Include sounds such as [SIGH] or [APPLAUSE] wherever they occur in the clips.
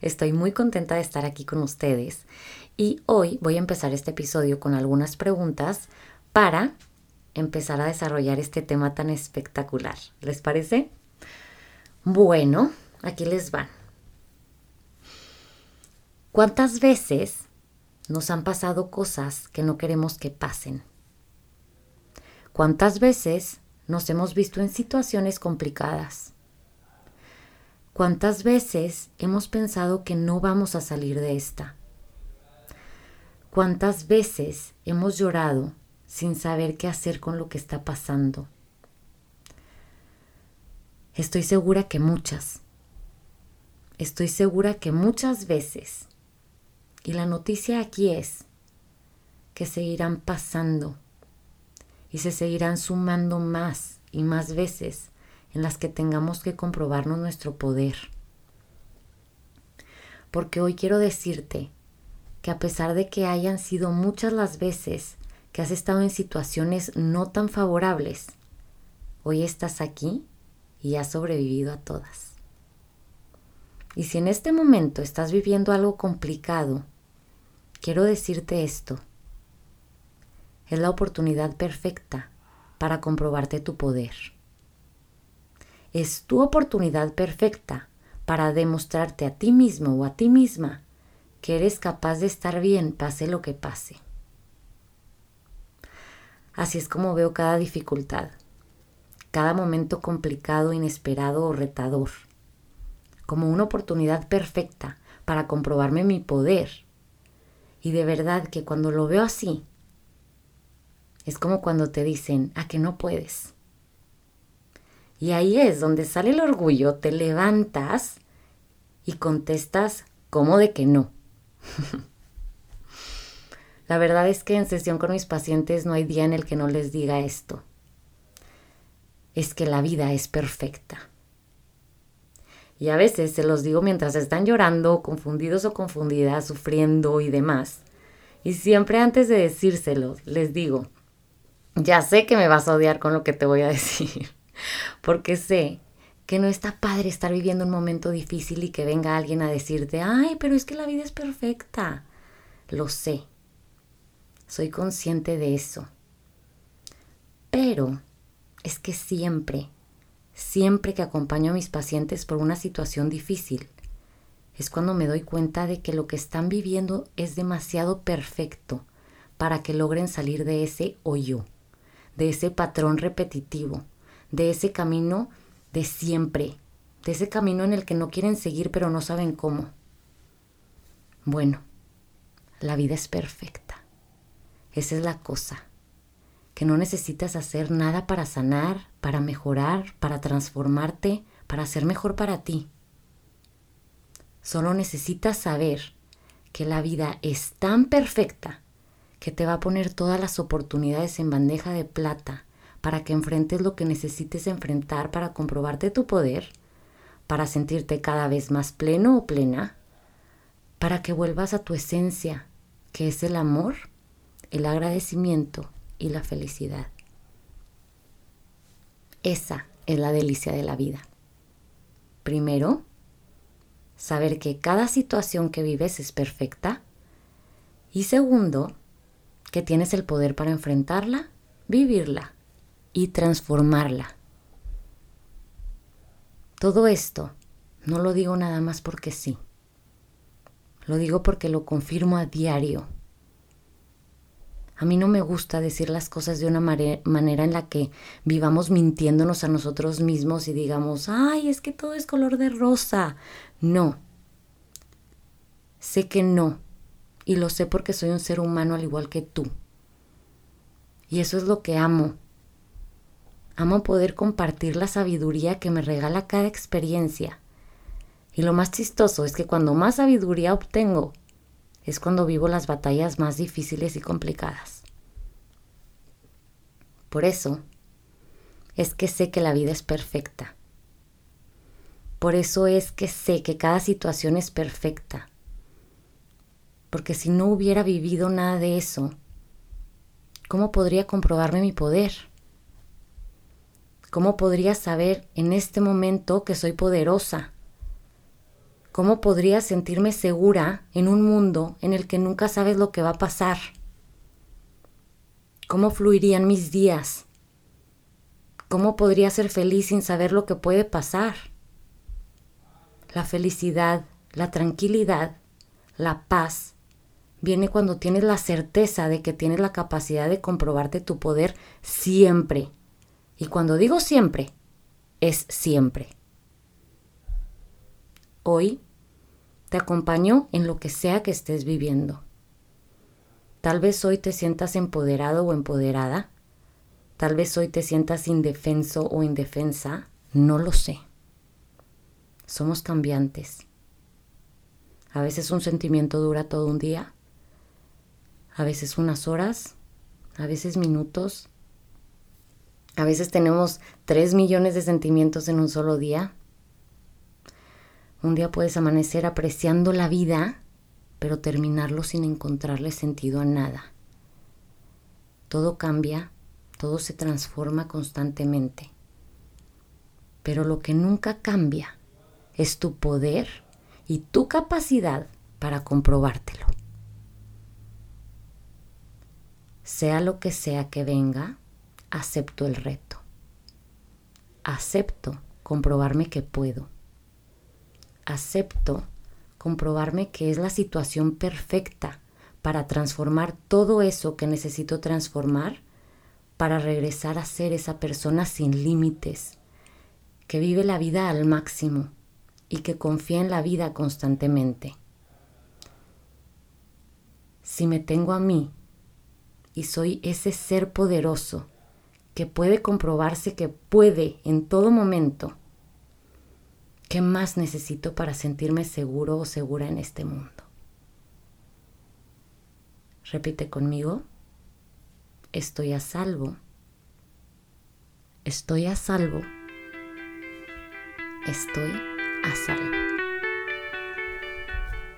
Estoy muy contenta de estar aquí con ustedes y hoy voy a empezar este episodio con algunas preguntas para empezar a desarrollar este tema tan espectacular. ¿Les parece? Bueno, aquí les van. ¿Cuántas veces nos han pasado cosas que no queremos que pasen? ¿Cuántas veces nos hemos visto en situaciones complicadas? ¿Cuántas veces hemos pensado que no vamos a salir de esta? ¿Cuántas veces hemos llorado sin saber qué hacer con lo que está pasando? Estoy segura que muchas. Estoy segura que muchas veces. Y la noticia aquí es que seguirán pasando y se seguirán sumando más y más veces en las que tengamos que comprobarnos nuestro poder. Porque hoy quiero decirte que a pesar de que hayan sido muchas las veces que has estado en situaciones no tan favorables, hoy estás aquí y has sobrevivido a todas. Y si en este momento estás viviendo algo complicado, quiero decirte esto. Es la oportunidad perfecta para comprobarte tu poder. Es tu oportunidad perfecta para demostrarte a ti mismo o a ti misma que eres capaz de estar bien pase lo que pase. Así es como veo cada dificultad, cada momento complicado, inesperado o retador, como una oportunidad perfecta para comprobarme mi poder. Y de verdad que cuando lo veo así, es como cuando te dicen a que no puedes. Y ahí es donde sale el orgullo, te levantas y contestas como de que no. [LAUGHS] La verdad es que en sesión con mis pacientes no hay día en el que no les diga esto. Es que la vida es perfecta. Y a veces se los digo mientras están llorando, confundidos o confundidas, sufriendo y demás. Y siempre antes de decírselo, les digo, ya sé que me vas a odiar con lo que te voy a [LAUGHS] decir, porque sé que no está padre estar viviendo un momento difícil y que venga alguien a decirte, ay, pero es que la vida es perfecta. Lo sé, soy consciente de eso. Pero es que siempre, siempre que acompaño a mis pacientes por una situación difícil, es cuando me doy cuenta de que lo que están viviendo es demasiado perfecto para que logren salir de ese hoyo de ese patrón repetitivo, de ese camino de siempre, de ese camino en el que no quieren seguir pero no saben cómo. Bueno, la vida es perfecta. Esa es la cosa, que no necesitas hacer nada para sanar, para mejorar, para transformarte, para ser mejor para ti. Solo necesitas saber que la vida es tan perfecta que te va a poner todas las oportunidades en bandeja de plata para que enfrentes lo que necesites enfrentar para comprobarte tu poder, para sentirte cada vez más pleno o plena, para que vuelvas a tu esencia, que es el amor, el agradecimiento y la felicidad. Esa es la delicia de la vida. Primero, saber que cada situación que vives es perfecta. Y segundo, que tienes el poder para enfrentarla, vivirla y transformarla. Todo esto no lo digo nada más porque sí. Lo digo porque lo confirmo a diario. A mí no me gusta decir las cosas de una manera en la que vivamos mintiéndonos a nosotros mismos y digamos, ay, es que todo es color de rosa. No. Sé que no. Y lo sé porque soy un ser humano al igual que tú. Y eso es lo que amo. Amo poder compartir la sabiduría que me regala cada experiencia. Y lo más chistoso es que cuando más sabiduría obtengo, es cuando vivo las batallas más difíciles y complicadas. Por eso es que sé que la vida es perfecta. Por eso es que sé que cada situación es perfecta. Porque si no hubiera vivido nada de eso, ¿cómo podría comprobarme mi poder? ¿Cómo podría saber en este momento que soy poderosa? ¿Cómo podría sentirme segura en un mundo en el que nunca sabes lo que va a pasar? ¿Cómo fluirían mis días? ¿Cómo podría ser feliz sin saber lo que puede pasar? La felicidad, la tranquilidad, la paz viene cuando tienes la certeza de que tienes la capacidad de comprobarte tu poder siempre. Y cuando digo siempre, es siempre. Hoy te acompaño en lo que sea que estés viviendo. Tal vez hoy te sientas empoderado o empoderada. Tal vez hoy te sientas indefenso o indefensa. No lo sé. Somos cambiantes. A veces un sentimiento dura todo un día. A veces unas horas. A veces minutos. A veces tenemos tres millones de sentimientos en un solo día. Un día puedes amanecer apreciando la vida, pero terminarlo sin encontrarle sentido a nada. Todo cambia, todo se transforma constantemente. Pero lo que nunca cambia es tu poder y tu capacidad para comprobártelo. Sea lo que sea que venga, acepto el reto. Acepto comprobarme que puedo acepto comprobarme que es la situación perfecta para transformar todo eso que necesito transformar para regresar a ser esa persona sin límites, que vive la vida al máximo y que confía en la vida constantemente. Si me tengo a mí y soy ese ser poderoso que puede comprobarse que puede en todo momento, ¿Qué más necesito para sentirme seguro o segura en este mundo? Repite conmigo. Estoy a salvo. Estoy a salvo. Estoy a salvo.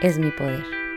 es mi poder.